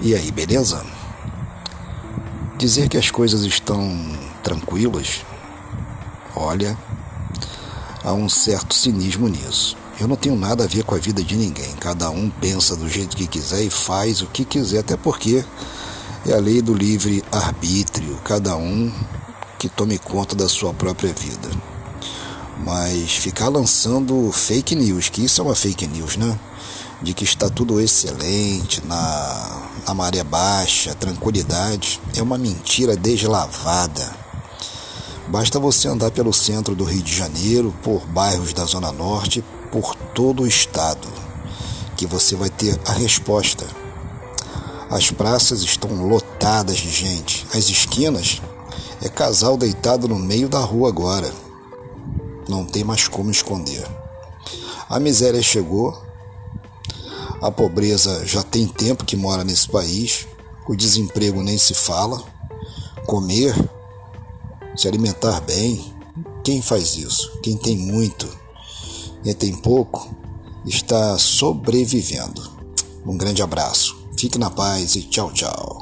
E aí, beleza? Dizer que as coisas estão tranquilas, olha, há um certo cinismo nisso. Eu não tenho nada a ver com a vida de ninguém. Cada um pensa do jeito que quiser e faz o que quiser, até porque é a lei do livre arbítrio. Cada um que tome conta da sua própria vida. Mas ficar lançando fake news, que isso é uma fake news, né? De que está tudo excelente, na, na maré baixa, tranquilidade, é uma mentira deslavada. Basta você andar pelo centro do Rio de Janeiro, por bairros da Zona Norte, por todo o estado, que você vai ter a resposta. As praças estão lotadas de gente, as esquinas é casal deitado no meio da rua agora. Não tem mais como esconder. A miséria chegou, a pobreza já tem tempo que mora nesse país, o desemprego nem se fala. Comer, se alimentar bem, quem faz isso? Quem tem muito, quem tem pouco, está sobrevivendo. Um grande abraço, fique na paz e tchau, tchau.